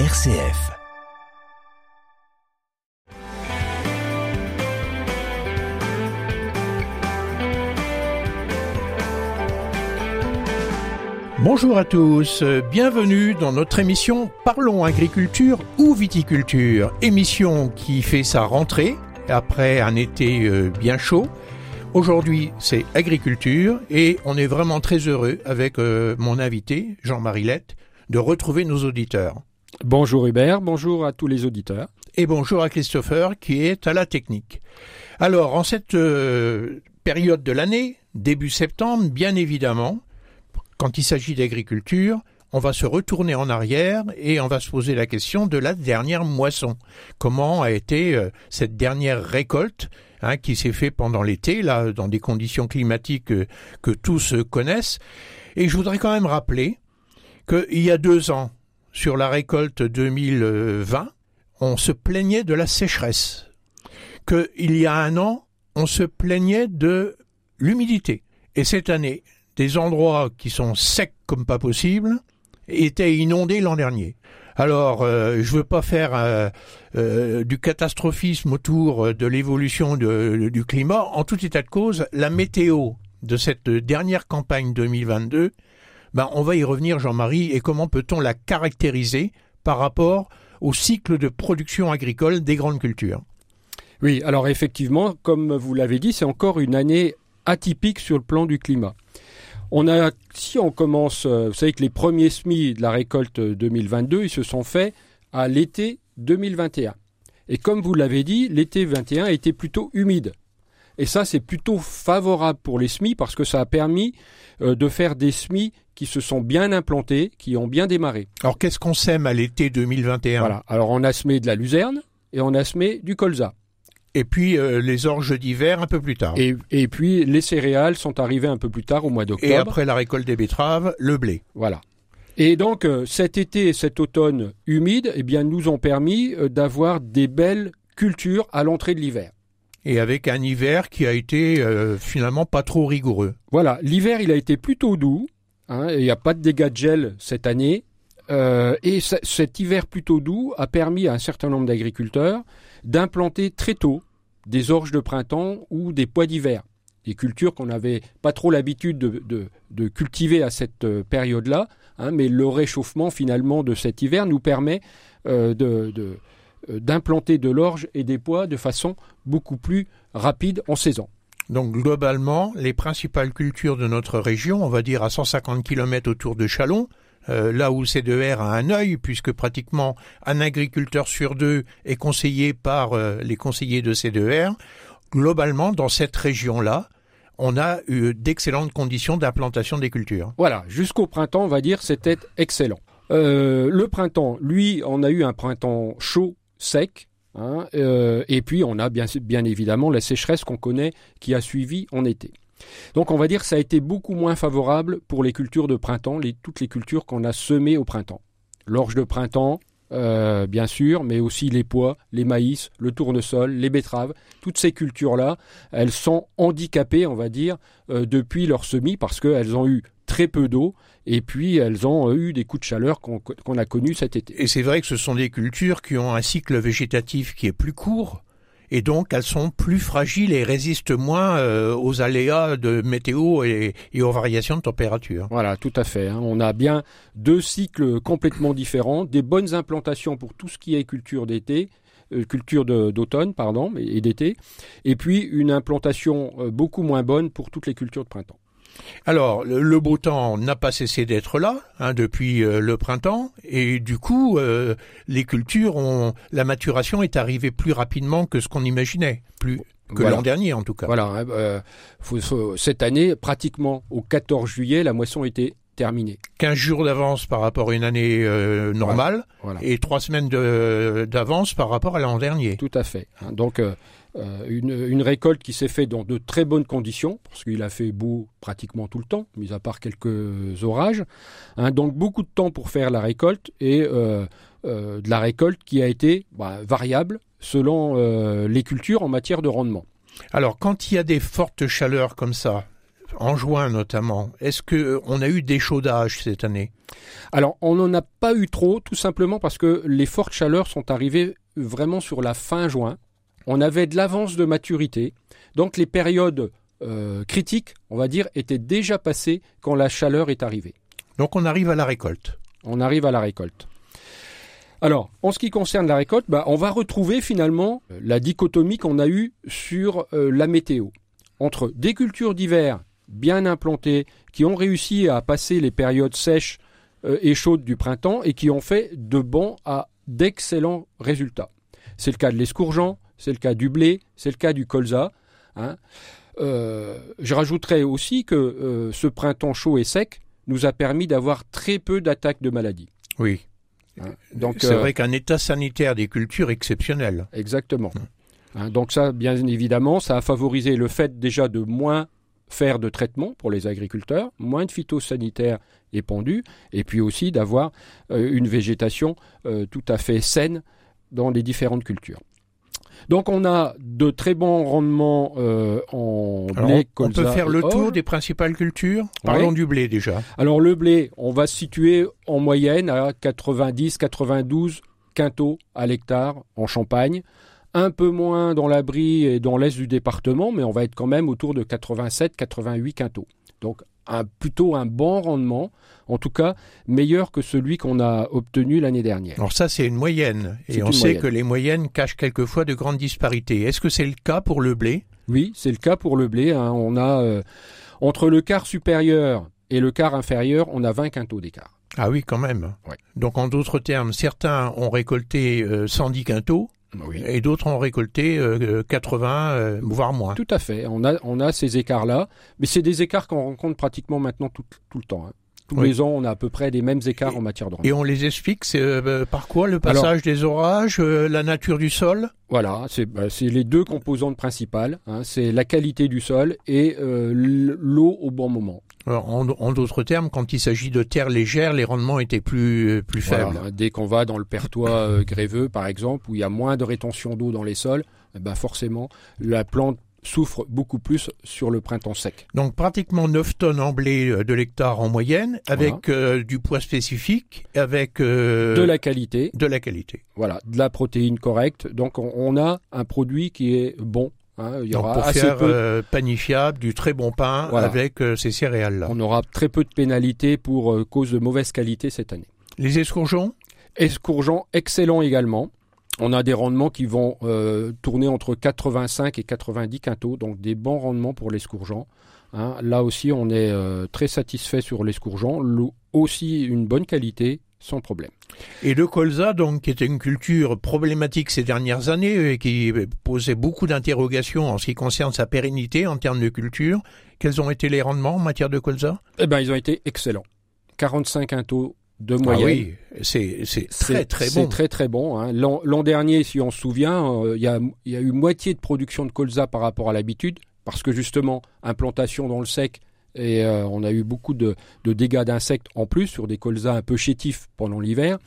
RCF. Bonjour à tous, bienvenue dans notre émission Parlons agriculture ou viticulture, émission qui fait sa rentrée après un été euh, bien chaud. Aujourd'hui, c'est agriculture et on est vraiment très heureux avec euh, mon invité, Jean-Marie Lette, de retrouver nos auditeurs. Bonjour Hubert, bonjour à tous les auditeurs. Et bonjour à Christopher qui est à la technique. Alors, en cette euh, période de l'année, début septembre, bien évidemment, quand il s'agit d'agriculture, on va se retourner en arrière et on va se poser la question de la dernière moisson. Comment a été euh, cette dernière récolte hein, qui s'est faite pendant l'été, là, dans des conditions climatiques euh, que tous connaissent. Et je voudrais quand même rappeler qu'il y a deux ans, sur la récolte 2020, on se plaignait de la sécheresse. Qu'il y a un an, on se plaignait de l'humidité. Et cette année, des endroits qui sont secs comme pas possible étaient inondés l'an dernier. Alors, euh, je veux pas faire euh, euh, du catastrophisme autour de l'évolution du climat. En tout état de cause, la météo de cette dernière campagne 2022 ben, on va y revenir, Jean-Marie, et comment peut-on la caractériser par rapport au cycle de production agricole des grandes cultures? Oui, alors effectivement, comme vous l'avez dit, c'est encore une année atypique sur le plan du climat. On a, si on commence, euh, vous savez que les premiers semis de la récolte 2022, ils se sont faits à l'été 2021. Et comme vous l'avez dit, l'été 21 a été plutôt humide. Et ça, c'est plutôt favorable pour les semis parce que ça a permis euh, de faire des semis qui se sont bien implantés, qui ont bien démarré. Alors qu'est-ce qu'on sème à l'été 2021 Voilà. Alors on a semé de la luzerne et on a semé du colza. Et puis euh, les orges d'hiver un peu plus tard. Et, et, puis les céréales sont arrivées un peu plus tard au mois d'octobre. Et après la récolte des betteraves, le blé. Voilà. Et donc euh, cet été et cet automne humide, eh bien, nous ont permis d'avoir des belles cultures à l'entrée de l'hiver. Et avec un hiver qui a été finalement pas trop rigoureux. Voilà, l'hiver il a été plutôt doux. Hein, il n'y a pas de dégâts de gel cette année. Euh, et cet hiver plutôt doux a permis à un certain nombre d'agriculteurs d'implanter très tôt des orges de printemps ou des pois d'hiver, des cultures qu'on n'avait pas trop l'habitude de, cultiver à cette euh, période-là, hein, mais le réchauffement finalement de cet hiver nous permet euh, d'implanter de l'orge et des pois de façon beaucoup plus rapide en saison. Donc globalement, les principales cultures de notre région, on va dire à 150 km autour de Chalon, euh, là où C2R a un œil, puisque pratiquement un agriculteur sur deux est conseillé par euh, les conseillers de C2R, globalement, dans cette région-là, on a eu d'excellentes conditions d'implantation des cultures. Voilà, jusqu'au printemps, on va dire, c'était excellent. Euh, le printemps, lui, on a eu un printemps chaud, sec, Hein, euh, et puis on a bien, évidemment la sécheresse qu'on connaît qui a suivi en été. Donc on va dire que ça a été beaucoup moins favorable pour les cultures de printemps, toutes les cultures qu'on a semées au printemps. L'orge de printemps, euh, bien sûr, mais aussi les pois, les maïs, le tournesol, les betteraves. Toutes ces cultures-là, elles sont handicapées, on va dire, euh, depuis leur semis parce qu'elles ont eu très peu d'eau et puis elles ont eu des coups de chaleur qu'on a connus cet été. Et c'est vrai que ce sont des cultures qui ont un cycle végétatif qui est plus court et donc elles sont plus fragiles et résistent moins euh, aux aléas de météo et, aux variations de température. Voilà, tout à fait. Hein. On a bien deux cycles complètement différents, des bonnes implantations pour tout ce qui est culture d'été, euh, culture d'automne, pardon, et d'été, et puis une implantation euh, beaucoup moins bonne pour toutes les cultures de printemps. Alors, le, beau temps n'a pas cessé d'être là hein, depuis euh, le printemps, et du coup, euh, les cultures ont la maturation est arrivée plus rapidement que ce qu'on imaginait, plus que l'an dernier en tout cas. Voilà, hein, euh, cette année, pratiquement au 14 juillet, la moisson était terminée. 15 jours d'avance par rapport à une année normale, et trois semaines d'avance par rapport à l'an dernier. Tout à fait. Hein. donc euh, une, récolte qui s'est faite dans de très bonnes conditions, parce qu'il a fait beau pratiquement tout le temps, mis à part quelques orages. Hein, donc beaucoup de temps pour faire la récolte et euh, euh, de la récolte qui a été bah, variable selon les cultures en matière de rendement. Alors quand il y a des fortes chaleurs comme ça, en juin notamment. Est-ce que on a eu des chaudages cette année? Alors, on n'en a pas eu trop, tout simplement parce que les fortes chaleurs sont arrivées vraiment sur la fin juin. On avait de l'avance de maturité, donc les périodes euh, critiques, on va dire, étaient déjà passées quand la chaleur est arrivée. Donc on arrive à la récolte. On arrive à la récolte. Alors, en ce qui concerne la récolte, bah, on va retrouver finalement la dichotomie qu'on a eue sur euh, la météo. Entre des cultures d'hiver bien implantées, qui ont réussi à passer les périodes sèches euh, et chaudes du printemps et qui ont fait de bons à d'excellents résultats. C'est le cas de l'escourgeant, c'est le cas du blé, c'est le cas du colza. Hein. Euh, je rajouterais aussi que euh, ce printemps chaud et sec nous a permis d'avoir très peu d'attaques de maladies. Oui. Hein. Donc c'est vrai qu'un état sanitaire des cultures exceptionnel. Exactement. Hein, donc ça, bien évidemment, ça a favorisé le fait déjà de moins faire de traitement pour les agriculteurs, moins de phytosanitaires épandus, et puis aussi d'avoir euh, une végétation euh, tout à fait saine dans les différentes cultures. Donc on a de très bons rendements euh, en blé, On peut faire le tour des principales cultures? Parlons du blé déjà. Alors le blé, on va se situer en moyenne à 90-92 quintaux à l'hectare en Champagne un peu moins dans l'abri et dans l'est du département, mais on va être quand même autour de 87-88 quintaux. Donc un, plutôt un bon rendement, en tout cas meilleur que celui qu'on a obtenu l'année dernière. Alors ça c'est une moyenne, et on sait que les moyennes cachent quelquefois de grandes disparités. Est-ce que c'est le cas pour le blé? Oui, c'est le cas pour le blé. Hein. On a euh, entre le quart supérieur et le quart inférieur, on a 20 quintaux d'écart. Ah oui, quand même. Donc en d'autres termes, certains ont récolté 110 euh, et d'autres ont récolté 80, euh, euh, voire moins. Tout à fait. On a, on a ces écarts-là, mais c'est des écarts qu'on rencontre pratiquement maintenant tout, tout le temps. Hein. Tous les ans, on a à peu près les mêmes écarts en matière de rendement. Et on les explique euh, par quoi Le passage des orages, la nature du sol? Voilà, c'est bah, les deux composantes principales. Hein. c'est la qualité du sol et l'eau au bon moment. En, d'autres termes, quand il s'agit de terres légères, les rendements étaient plus, euh, plus faibles. Dès qu'on va dans le pertois euh, gréveux, par exemple, où il y a moins de rétention d'eau dans les sols, eh ben forcément, la plante souffre beaucoup plus sur le printemps sec. Donc pratiquement 9 tonnes en blé euh, de l'hectare en moyenne, avec du poids spécifique, avec de la qualité. De la qualité. Voilà, de la protéine correcte. Donc on a un produit qui est bon Hein, il y aura pour faire euh, panifiable, du très bon pain avec euh, ces céréales-là. On aura très peu de pénalités pour euh, cause de mauvaise qualité cette année. Les escourgeons? Escourgeons excellents également. On a des rendements qui vont tourner entre 85 et 90 quintaux, donc des bons rendements pour l'escourgeon. Hein, là aussi, on est très satisfait sur l'escourgeon. Aussi une bonne qualité, sans problème. Et le colza, donc, qui était une culture problématique ces dernières années et qui posait beaucoup d'interrogations en ce qui concerne sa pérennité en termes de culture, quels ont été les rendements en matière de colza? Eh ben, ils ont été excellents. 45 quintaux de moyenne. Ah oui, c'est très très bon. C'est très très bon. Hein. L'an dernier, si on se souvient, euh, il y, a, y, a, eu moitié de production de colza par rapport à l'habitude, parce que justement, implantation dans le sec, et euh, on a eu beaucoup de, dégâts d'insectes en plus sur des colzas un peu chétifs pendant l'hiver.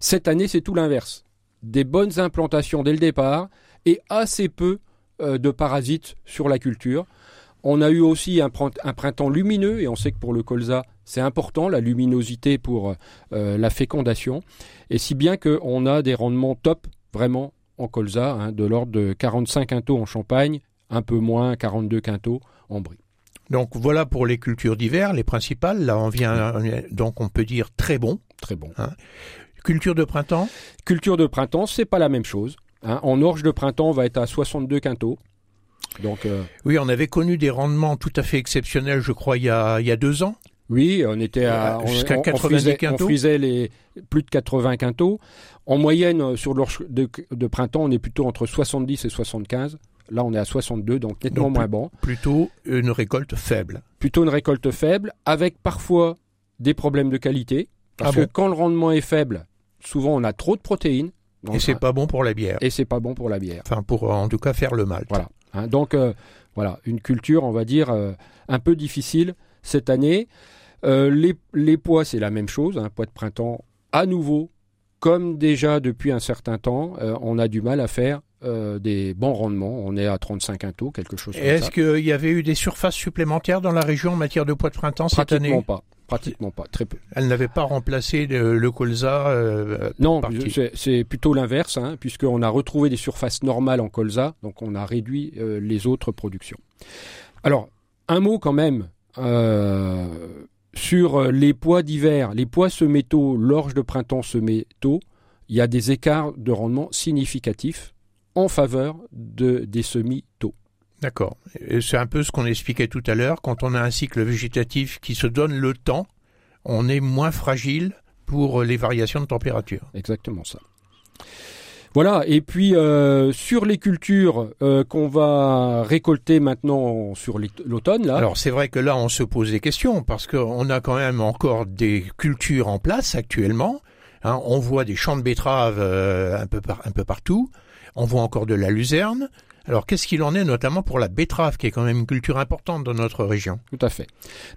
Cette année, c'est tout l'inverse. Des bonnes implantations dès le départ et assez peu euh, de parasites sur la culture. On a eu aussi un, printemps lumineux et on sait que pour le colza, c'est important la luminosité pour euh, la fécondation. Et si bien qu'on a des rendements top vraiment en colza, hein, de l'ordre de 45 quintaux en Champagne, un peu moins 42 quintaux en Brie. Donc voilà pour les cultures d'hiver, les principales. Là, on vient donc on peut dire très bon. Très bon. Hein. Culture de printemps? Culture de printemps, c'est pas la même chose. Hein. En orge de printemps, on va être à 62 quintaux. Donc euh, oui, on avait connu des rendements tout à fait exceptionnels, je crois, il y a, il y a deux ans. Oui, on était à jusqu'à 90 quintaux. On frisait les plus de 80 quintaux. En moyenne, euh, sur l'orge de, de, printemps, on est plutôt entre 70 et 75. Là, on est à 62, donc nettement moins bon. Plutôt une récolte faible. Plutôt une récolte faible, avec parfois des problèmes de qualité. Parce ah que quand le rendement est faible, souvent on a trop de protéines. Et c'est pas bon pour la bière. Et c'est pas bon pour la bière. Enfin, pour en tout cas faire le mal. Voilà. Hein, donc euh, voilà, une culture, on va dire, euh, un peu difficile cette année. Euh, les, les, pois, c'est la même chose. Un pois de printemps, à nouveau, comme déjà depuis un certain temps, on a du mal à faire euh, des bons rendements. On est à 35 quintaux, quelque chose comme ça. Est-ce qu'il y avait eu des surfaces supplémentaires dans la région en matière de poids de printemps cette année? Pratiquement pas. Pratiquement pas, très peu. Elle n'avait pas remplacé le, le colza euh, Non, c'est- c'est plutôt l'inverse, hein, puisqu'on a retrouvé des surfaces normales en colza, donc on a réduit euh, les autres productions. Alors, un mot quand même euh, sur les pois d'hiver, les pois semés tôt, l'orge de printemps semée tôt, il y a des écarts de rendement significatifs en faveur de, des semis tôt. D'accord. C'est un peu ce qu'on expliquait tout à l'heure. Quand on a un cycle végétatif qui se donne le temps, on est moins fragile pour les variations de température. Exactement ça. Voilà, et puis euh, sur les cultures euh, qu'on va récolter maintenant sur l'automne, là, Alors c'est vrai que là on se pose des questions parce qu'on a quand même encore des cultures en place actuellement. Hein, on voit des champs de betteraves euh, un, peu par- un peu partout. On voit encore de la luzerne. Alors qu'est-ce qu'il en est notamment pour la betterave qui est quand même une culture importante dans notre région? Tout à fait.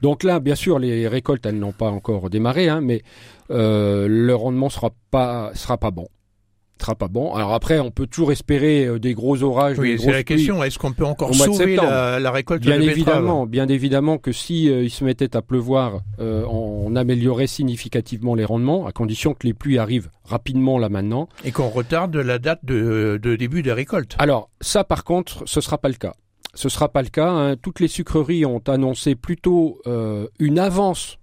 Donc là, bien sûr, les récoltes, elles n'ont pas encore démarré, hein, mais euh, le rendement sera sera pas bon. Sera pas bon. Alors après, on peut toujours espérer euh, des gros orages, Oui, c'est la question. Est-ce qu'on peut encore sauver la, la récolte Bien de évidemment, bien évidemment que si euh, il se mettait à pleuvoir, euh, on améliorerait significativement les rendements, à condition que les pluies arrivent rapidement là maintenant. Et qu'on retarde la date de, de début des récoltes. Alors ça, par contre, ce sera pas le cas. Ce sera pas le cas. hein. Toutes les sucreries ont annoncé plutôt euh, une avance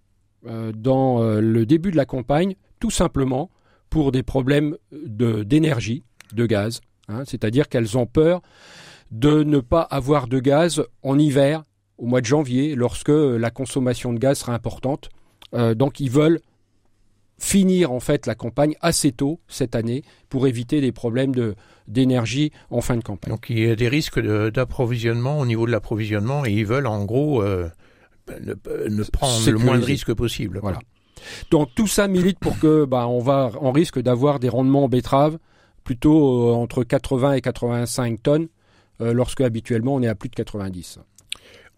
dans le début de la campagne, tout simplement pour des problèmes de d'énergie, de gaz. hein. C'est-à-dire qu'elles ont peur de ne pas avoir de gaz en hiver, au mois de janvier, lorsque euh, la consommation de gaz sera importante. Euh, donc ils veulent finir en fait la campagne assez tôt cette année pour éviter des problèmes de d'énergie en fin de campagne. Donc il y a des risques d'approvisionnement au niveau de l'approvisionnement et ils veulent en gros euh, ne, ne prendre le moins de risques possible. Voilà. Donc tout ça milite pour que bah, on va on risque d'avoir des rendements en betterave plutôt euh, entre 80 et 85 tonnes euh, lorsque habituellement on est à plus de 90.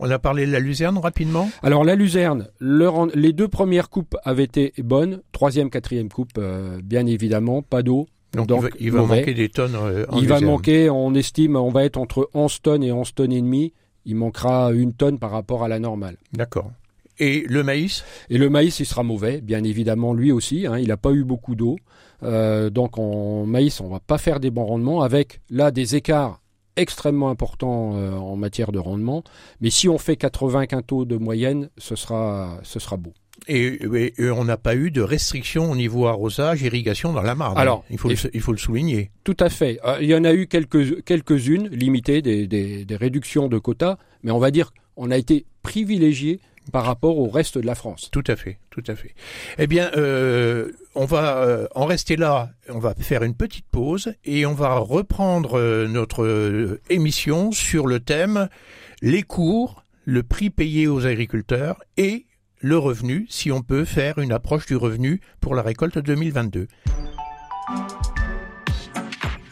On a parlé de la luzerne rapidement? Alors la luzerne, le les deux premières coupes avaient été bonnes, troisième, quatrième coupe euh, bien évidemment, pas d'eau. Donc, Donc, il va, il va mauvais. manquer des tonnes. euh, en Il va manquer, on estime, on va être entre 11 tonnes et 11 tonnes et demie. Il manquera une tonne par rapport à la normale. D'accord. Et le maïs? Et le maïs, il sera mauvais, bien évidemment, lui aussi. hein, il n'a pas eu beaucoup d'eau. Euh, donc en maïs, on va pas faire des bons rendements, avec là des écarts extrêmement importants euh, en matière de rendement. Mais si on fait 80 quintaux de moyenne, ce sera, ce sera beau. et, et- et on n'a pas eu de restrictions au niveau arrosage, irrigation dans la Marne. Alors, il faut, le, il faut le souligner. Tout à fait. Euh, il y en a eu quelques, quelques-unes limitées, des, des, des réductions de quotas, mais on va dire qu'on a été privilégié par rapport au reste de la France. Tout à fait, tout à fait. Eh bien, euh, on va euh, en rester là. On va faire une petite pause et on va reprendre euh, notre euh, émission sur le thème les cours, le prix payé aux agriculteurs et le revenu, si on peut faire une approche du revenu pour la récolte 2022.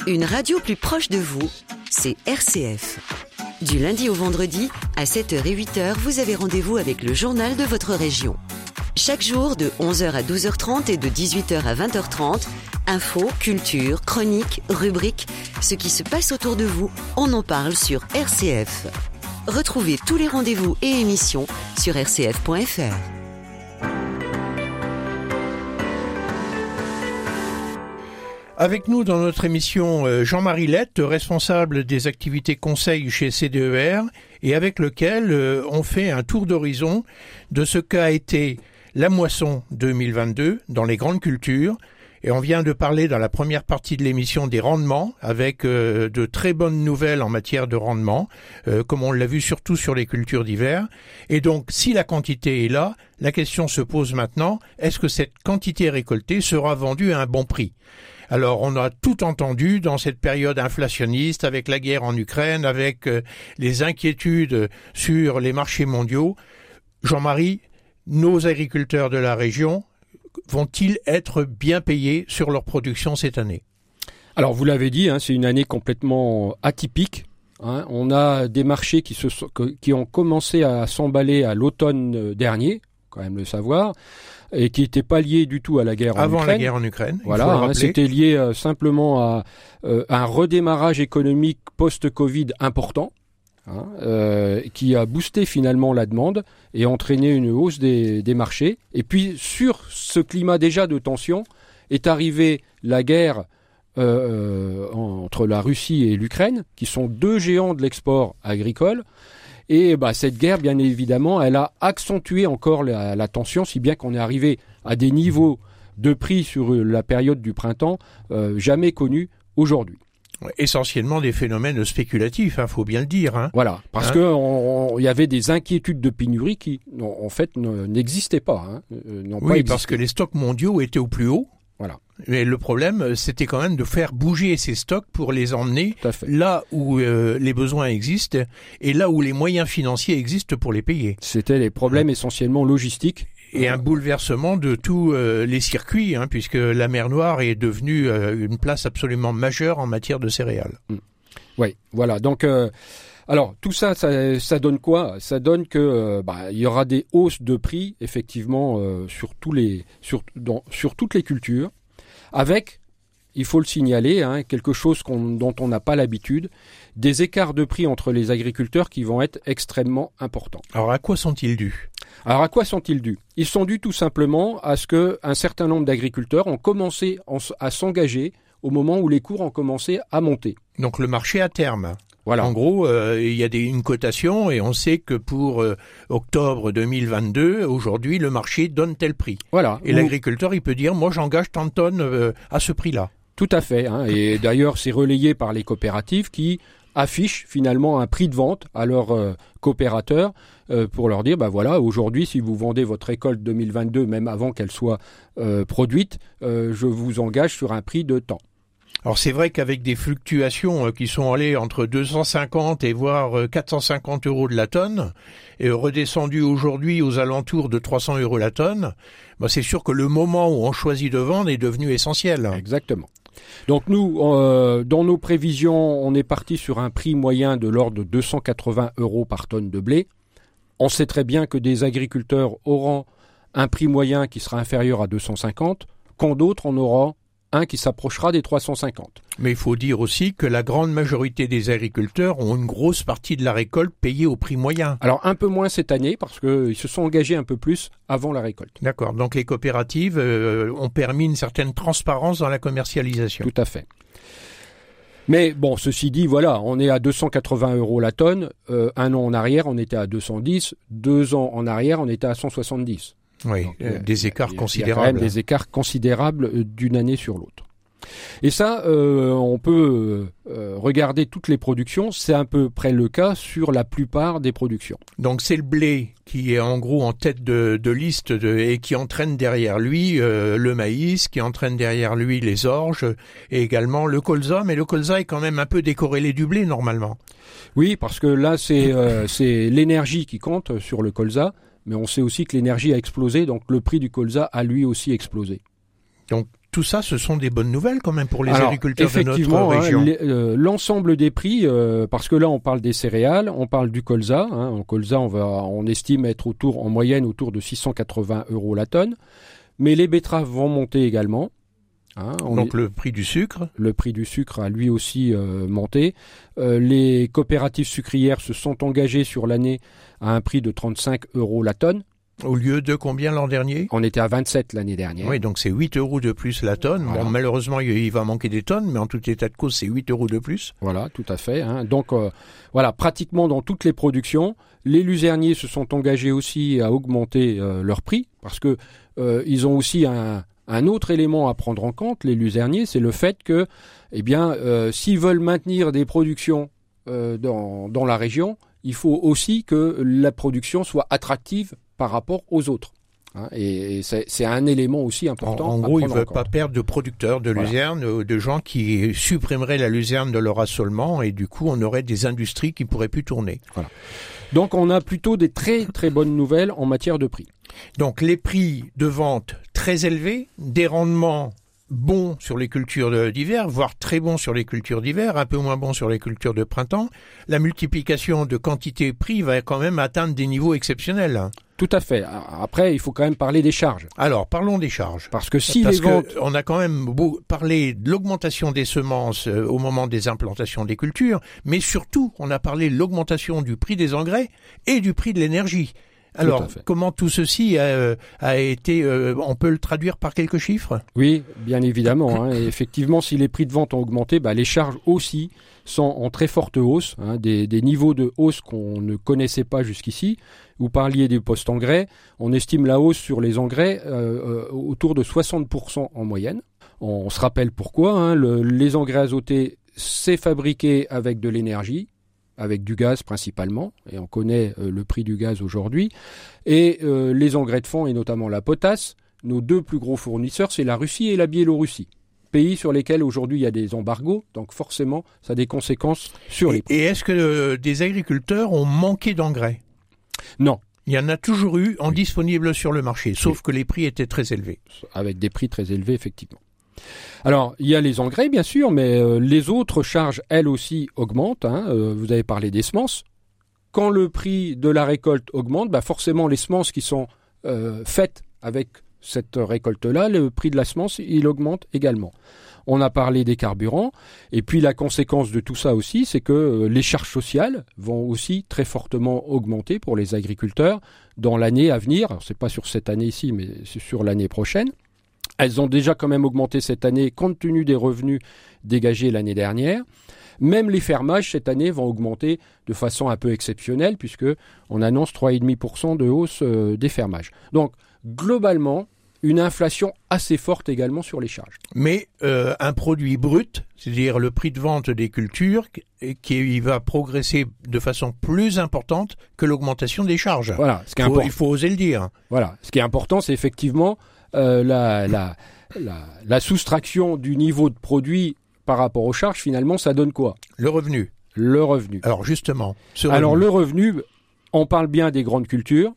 Une radio plus proche de vous, c'est RCF. Du lundi au vendredi, à 7h et 8h, vous avez rendez-vous avec le journal de votre région. Chaque jour, de 11h à 12h30 et de 18h à 20h30, infos, culture, chroniques, rubriques, ce qui se passe autour de vous, on en parle sur RCF. Retrouvez tous les rendez-vous et émissions sur rcf.fr. Avec nous dans notre émission euh, Jean-Marie Lette, responsable des activités conseil chez CDER, et avec lequel euh, on fait un tour d'horizon de ce qu'a été la moisson 2022 dans les grandes cultures. Et on vient de parler dans la première partie de l'émission des rendements, avec euh, de très bonnes nouvelles en matière de rendement, comme on l'a vu surtout sur les cultures d'hiver. Et donc, si la quantité est là, la question se pose maintenant, est-ce que cette quantité récoltée sera vendue à un bon prix? Alors on a tout entendu dans cette période inflationniste avec la guerre en Ukraine, avec euh, les inquiétudes sur les marchés mondiaux. Jean-Marie, nos agriculteurs de la région vont-ils être bien payés sur leur production cette année? Alors vous l'avez dit, hein, c'est une année complètement atypique. hein. On a des marchés qui, ont commencé à s'emballer à l'automne dernier, quand même le savoir. Et qui n'était pas lié du tout à la guerre Avant en Ukraine. la guerre en Ukraine. Voilà, hein, c'était lié euh, simplement à euh, un redémarrage économique post-Covid important. Hein, euh, qui a boosté finalement la demande et entraîné une hausse des, des, marchés. Et puis sur ce climat déjà de tension est arrivée la guerre euh, entre la Russie et l'Ukraine, qui sont deux géants de l'export agricole. Et bah, cette guerre, bien évidemment, elle a accentué encore la, la tension, si bien qu'on est arrivé à des niveaux de prix sur la période du printemps euh, jamais connus aujourd'hui. Essentiellement des phénomènes spéculatifs, hein, faut bien le dire. Hein. Voilà, parce hein qu'il y avait des inquiétudes de pénurie qui, en fait, n'existaient pas. Hein, oui, pas parce que les stocks mondiaux étaient au plus haut. Voilà. Mais le problème, c'était quand même de faire bouger ces stocks pour les emmener là où euh, les besoins existent et là où les moyens financiers existent pour les payer. C'était les problèmes essentiellement logistiques et un bouleversement de tous euh, les circuits, hein, puisque la mer Noire est devenue euh, une place absolument majeure en matière de céréales. Mm. Oui, voilà. Donc, euh, alors tout ça, ça, ça, donne quoi? Ça donne que bah, il y aura des hausses de prix effectivement sur tous les sur dans, sur toutes les cultures, avec il faut le signaler, hein, quelque chose dont on n'a pas l'habitude, des écarts de prix entre les agriculteurs qui vont être extrêmement importants. Alors à quoi sont-ils dus? Alors à quoi sont-ils dus? Ils sont dus tout simplement à ce que un certain nombre d'agriculteurs ont commencé à s'engager au moment où les cours ont commencé à monter. Donc le marché à terme. Voilà. En gros, euh, il y a des, une cotation et on sait que pour euh, octobre 2022, aujourd'hui, le marché donne tel prix. Voilà. Et l'agriculteur, il peut dire, moi, j'engage tant de tonnes euh, à ce prix-là. Tout à fait. Hein. Et d'ailleurs, c'est relayé par les coopératives qui affichent finalement un prix de vente à leurs coopérateurs pour leur dire, bah voilà, aujourd'hui, si vous vendez votre récolte 2022, même avant qu'elle soit produite, je vous engage sur un prix de temps. Alors c'est vrai qu'avec des fluctuations qui sont allées entre 250 et voire 450 euros de la tonne, et redescendues aujourd'hui aux alentours de 300 euros la tonne, bah c'est sûr que le moment où on choisit de vendre est devenu essentiel. Exactement. Donc nous, euh, dans nos prévisions, on est parti sur un prix moyen de l'ordre de 280 euros par tonne de blé. On sait très bien que des agriculteurs auront un prix moyen qui sera inférieur à 250, quand d'autres en auront un qui s'approchera des 350. Mais il faut dire aussi que la grande majorité des agriculteurs ont une grosse partie de la récolte payée au prix moyen. Alors un peu moins cette année parce qu'ils se sont engagés un peu plus avant la récolte. D'accord, donc les coopératives euh, ont permis une certaine transparence dans la commercialisation. Tout à fait. Mais bon, ceci dit, voilà, on est à 280 euros la tonne. Euh, un an en arrière, on était à 210. Deux ans en arrière, on était à 170. Oui, euh, des écarts considérables. Il y a quand même des écarts considérables euh, d'une année sur l'autre. Et ça, euh, on peut euh, regarder toutes les productions. C'est à peu près le cas sur la plupart des productions. Donc c'est le blé qui est en gros en tête de, de liste de, et qui entraîne derrière lui euh, le maïs, qui entraîne derrière lui les orges et également le colza. Mais le colza est quand même un peu décorrélé du blé normalement. Oui, parce que là c'est c'est l'énergie qui compte sur le colza mais on sait aussi que l'énergie a explosé, donc le prix du colza a lui aussi explosé. Donc tout ça, ce sont des bonnes nouvelles quand même pour les agriculteurs de notre hein, région. Euh, l'ensemble des prix, euh, parce que là on parle des céréales, on parle du colza. Hein, en colza, on va, on estime être autour, en moyenne, autour de 680 euros la tonne. Mais les betteraves vont monter également. Hein, Donc le prix du sucre Le prix du sucre a lui aussi euh, monté. Euh, les coopératives sucrières se sont engagées sur l'année à un prix de 35 euros la tonne. Au lieu de combien l'an dernier? On était à 27 l'année dernière. Oui, donc c'est 8 euros de plus la tonne. Bon, malheureusement, il va manquer des tonnes, mais en tout état de cause, c'est 8 euros de plus. Voilà, tout à fait. Hein. Donc, euh, voilà, pratiquement dans toutes les productions, les luzerniers se sont engagés aussi à augmenter leur prix parce que ils ont aussi un, un autre élément à prendre en compte, les luzerniers, c'est le fait que, eh bien, euh, s'ils veulent maintenir des productions euh, dans, dans la région, il faut aussi que la production soit attractive par rapport aux autres. Hein, et, c'est un élément aussi important. En, en gros, ils ne veulent pas perdre de producteurs de luzerne, de gens qui supprimeraient la luzerne de leur assolement, et du coup, on aurait des industries qui pourraient plus tourner. Voilà. Donc, on a plutôt des très très bonnes nouvelles en matière de prix. Donc, les prix de vente très élevés, des rendements bon sur les cultures d'hiver, voire très bon sur les cultures d'hiver, un peu moins bon sur les cultures de printemps, la multiplication de quantité-prix va quand même atteindre des niveaux exceptionnels. Tout à fait. Après, il faut quand même parler des charges. Alors, parlons des charges. Parce que si les ventes... on a quand même parlé de l'augmentation des semences euh, au moment des implantations des cultures, mais surtout, on a parlé de l'augmentation du prix des engrais et du prix de l'énergie. Alors, comment tout ceci a, été, euh, on peut le traduire par quelques chiffres? Oui, bien évidemment. Hein. effectivement, si les prix de vente ont augmenté, bah, les charges aussi sont en très forte hausse, hein, des, niveaux de hausse qu'on ne connaissait pas jusqu'ici. Vous parliez des postes engrais, on estime la hausse sur les engrais euh, euh, autour de 60% en moyenne. On, se rappelle pourquoi. Hein, les engrais azotés, c'est fabriqué avec de l'énergie avec du gaz principalement, et on connaît euh, le prix du gaz aujourd'hui, et euh, les engrais de fond, et notamment la potasse, nos deux plus gros fournisseurs, c'est la Russie et la Biélorussie. Pays sur lesquels aujourd'hui il y a des embargos, donc forcément ça a des conséquences sur les prix. Et est-ce que euh, des agriculteurs ont manqué d'engrais? Non. Il y en a toujours eu en disponible sur le marché, sauf que les prix étaient très élevés. Avec des prix très élevés, effectivement. Alors, il y a les engrais, bien sûr, mais euh, les autres charges, elles aussi, augmentent. Hein. Euh, vous avez parlé des semences. Quand le prix de la récolte augmente, bah forcément, les semences qui sont euh, faites avec cette récolte-là, le prix de la semence, il augmente également. On a parlé des carburants, et puis la conséquence de tout ça aussi, c'est que les charges sociales vont aussi très fortement augmenter pour les agriculteurs dans l'année à venir. Alors c'est pas sur cette année ici, mais c'est sur l'année prochaine. Elles ont déjà quand même augmenté cette année compte tenu des revenus dégagés l'année dernière. Même les fermages cette année vont augmenter de façon un peu exceptionnelle puisque on annonce 3,5% de hausse euh, des fermages. Donc globalement, une inflation assez forte également sur les charges. Mais euh, un produit brut, c'est-à-dire le prix de vente des cultures, qui va progresser de façon plus importante que l'augmentation des charges. Voilà, ce qui est il faut oser le dire. Voilà, ce qui est important, c'est effectivement euh, la, la, la, soustraction du niveau de produit par rapport aux charges, finalement, ça donne quoi? Le revenu. Le revenu. Alors justement. Alors le revenu, on parle bien des grandes cultures,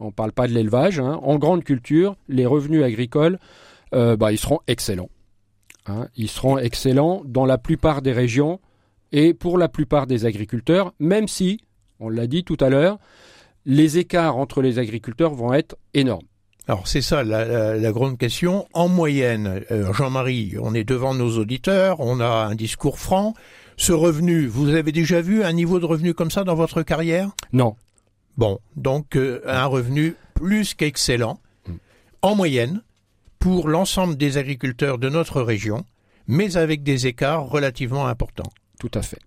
on ne parle pas de l'élevage. Hein. En grande culture, les revenus agricoles, euh, bah, ils seront excellents. Hein. Ils seront excellents dans la plupart des régions et pour la plupart des agriculteurs, même si, on l'a dit tout à l'heure, les écarts entre les agriculteurs vont être énormes. Alors c'est ça la, grande question. En moyenne, euh, Jean-Marie, on est devant nos auditeurs, on a un discours franc. Ce revenu, vous avez déjà vu un niveau de revenu comme ça dans votre carrière? Non. Bon, donc euh, un revenu plus qu'excellent, en moyenne, pour l'ensemble des agriculteurs de notre région, mais avec des écarts relativement importants. Tout à fait.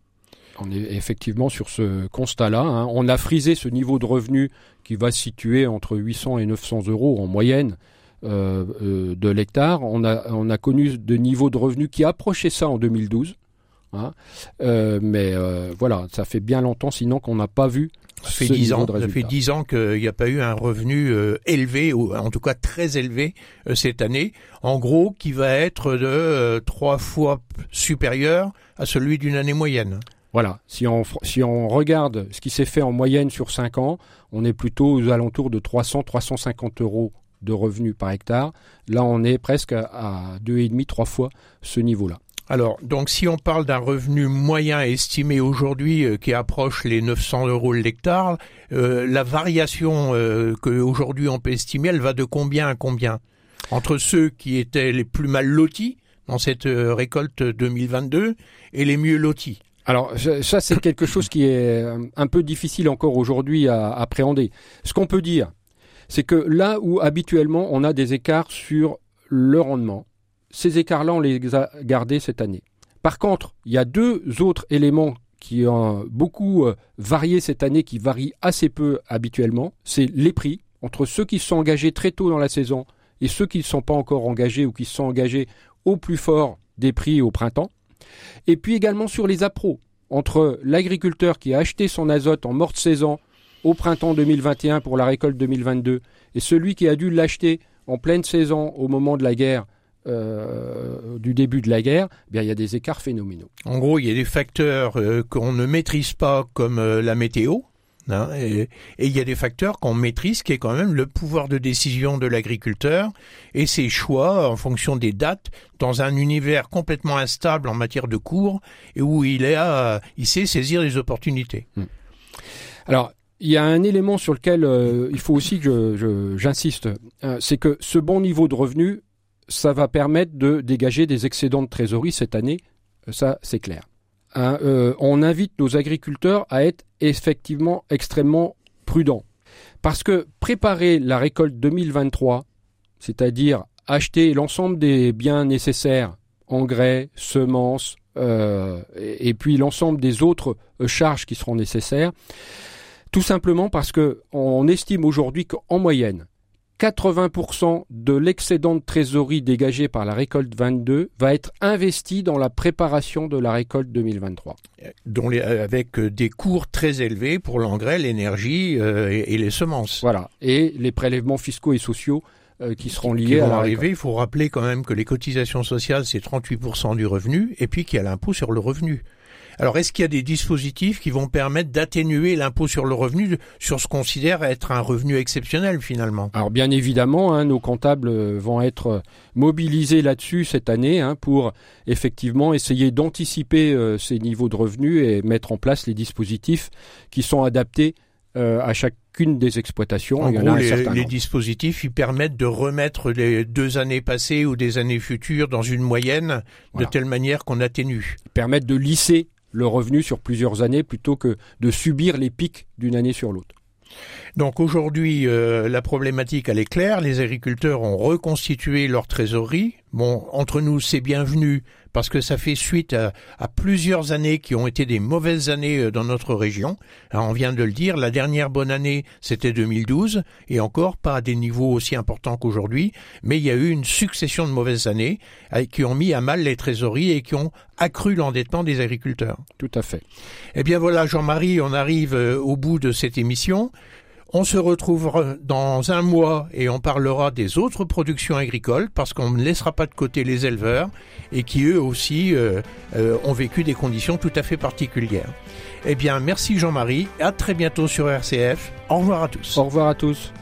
On est effectivement sur ce constat-là. Hein. On a frisé ce niveau de revenu qui va se situer entre 800 et 900 euros en moyenne euh, euh, de l'hectare. On a, on a connu de niveaux de revenus qui approchaient ça en 2012. Hein. Euh, mais voilà, ça fait bien longtemps sinon qu'on n'a pas vu ça fait dix ans. Ça fait dix ans qu'il n'y a pas eu un revenu élevé, ou en tout cas très élevé cette année. En gros, qui va être de trois fois supérieur à celui d'une année moyenne. Voilà, si on, si on regarde ce qui s'est fait en moyenne sur 5 ans, on est plutôt aux alentours de 300-350 euros de revenus par hectare. Là, on est presque à 2,5, 3 fois ce niveau-là. Alors, donc si on parle d'un revenu moyen estimé aujourd'hui euh, qui approche les 900 euros l'hectare, euh, la variation euh, qu'aujourd'hui on peut estimer, elle va de combien à combien? Entre ceux qui étaient les plus mal lotis dans cette euh, récolte 2022 et les mieux lotis? Alors ça c'est quelque chose qui est euh, un peu difficile encore aujourd'hui à appréhender. Ce qu'on peut dire, c'est que là où habituellement on a des écarts sur le rendement, ces écarts-là on les a gardés cette année. Par contre, il y a deux autres éléments qui ont beaucoup euh, varié cette année, qui varient assez peu habituellement, c'est les prix entre ceux qui sont engagés très tôt dans la saison et ceux qui ne sont pas encore engagés ou qui se sont engagés au plus fort des prix au printemps. Et puis également sur les appros, entre l'agriculteur qui a acheté son azote en morte saison au printemps 2021 pour la récolte 2022 et celui qui a dû l'acheter en pleine saison au moment de la guerre euh, du début de la guerre, eh bien il y a des écarts phénoménaux. En gros, il y a des facteurs euh, qu'on ne maîtrise pas comme euh, la météo, Hein, et il y a des facteurs qu'on maîtrise, qui est quand même le pouvoir de décision de l'agriculteur et ses choix en fonction des dates dans un univers complètement instable en matière de cours et où il, est à, il sait saisir les opportunités. Hmm. Alors, il y a un élément sur lequel euh, il faut aussi que j'insiste, euh, c'est que ce bon niveau de revenu, ça va permettre de dégager des excédents de trésorerie cette année, ça c'est clair. Hein, euh, on invite nos agriculteurs à être effectivement extrêmement prudents. Parce que préparer la récolte 2023, c'est-à-dire acheter l'ensemble des biens nécessaires, engrais, semences, euh, et, puis l'ensemble des autres euh, charges qui seront nécessaires, tout simplement parce que on estime aujourd'hui qu'en moyenne, 80% de l'excédent de trésorerie dégagé par la récolte 22 va être investi dans la préparation de la récolte 2023. Dont avec euh, des cours très élevés pour l'engrais, l'énergie euh, et, les semences. Voilà, et les prélèvements fiscaux et sociaux euh, qui seront liés à l'arrivée. Il faut rappeler quand même que les cotisations sociales, c'est 38% du revenu, et puis qu'il y a l'impôt sur le revenu. Alors, est-ce qu'il y a des dispositifs qui vont permettre d'atténuer l'impôt sur le revenu sur ce qu'on considère être un revenu exceptionnel finalement? Alors, bien évidemment, hein, nos comptables euh, vont être euh, mobilisés là-dessus cette année hein, pour effectivement essayer d'anticiper euh, ces niveaux de revenus et mettre en place les dispositifs qui sont adaptés à chacune des exploitations. En gros, les, dispositifs, ils permettent de remettre les deux années passées ou des années futures dans une moyenne de telle manière qu'on atténue. Ils permettent de lisser le revenu sur plusieurs années plutôt que de subir les pics d'une année sur l'autre. Donc aujourd'hui, euh, la problématique elle est claire. Les agriculteurs ont reconstitué leur trésorerie. Bon, entre nous, c'est bienvenu parce que ça fait suite à, plusieurs années qui ont été des mauvaises années euh, dans notre région. on vient de le dire, la dernière bonne année, c'était 2012, et encore pas à des niveaux aussi importants qu'aujourd'hui, mais il y a eu une succession de mauvaises années euh, qui ont mis à mal les trésoreries et qui ont accru l'endettement des agriculteurs. Tout à fait. Eh bien voilà, Jean-Marie, on arrive euh, au bout de cette émission. On se retrouvera dans un mois et on parlera des autres productions agricoles parce qu'on ne laissera pas de côté les éleveurs et qui eux aussi euh, euh, ont vécu des conditions tout à fait particulières. Eh bien, merci Jean-Marie, à très bientôt sur RCF. Au revoir à tous. Au revoir à tous.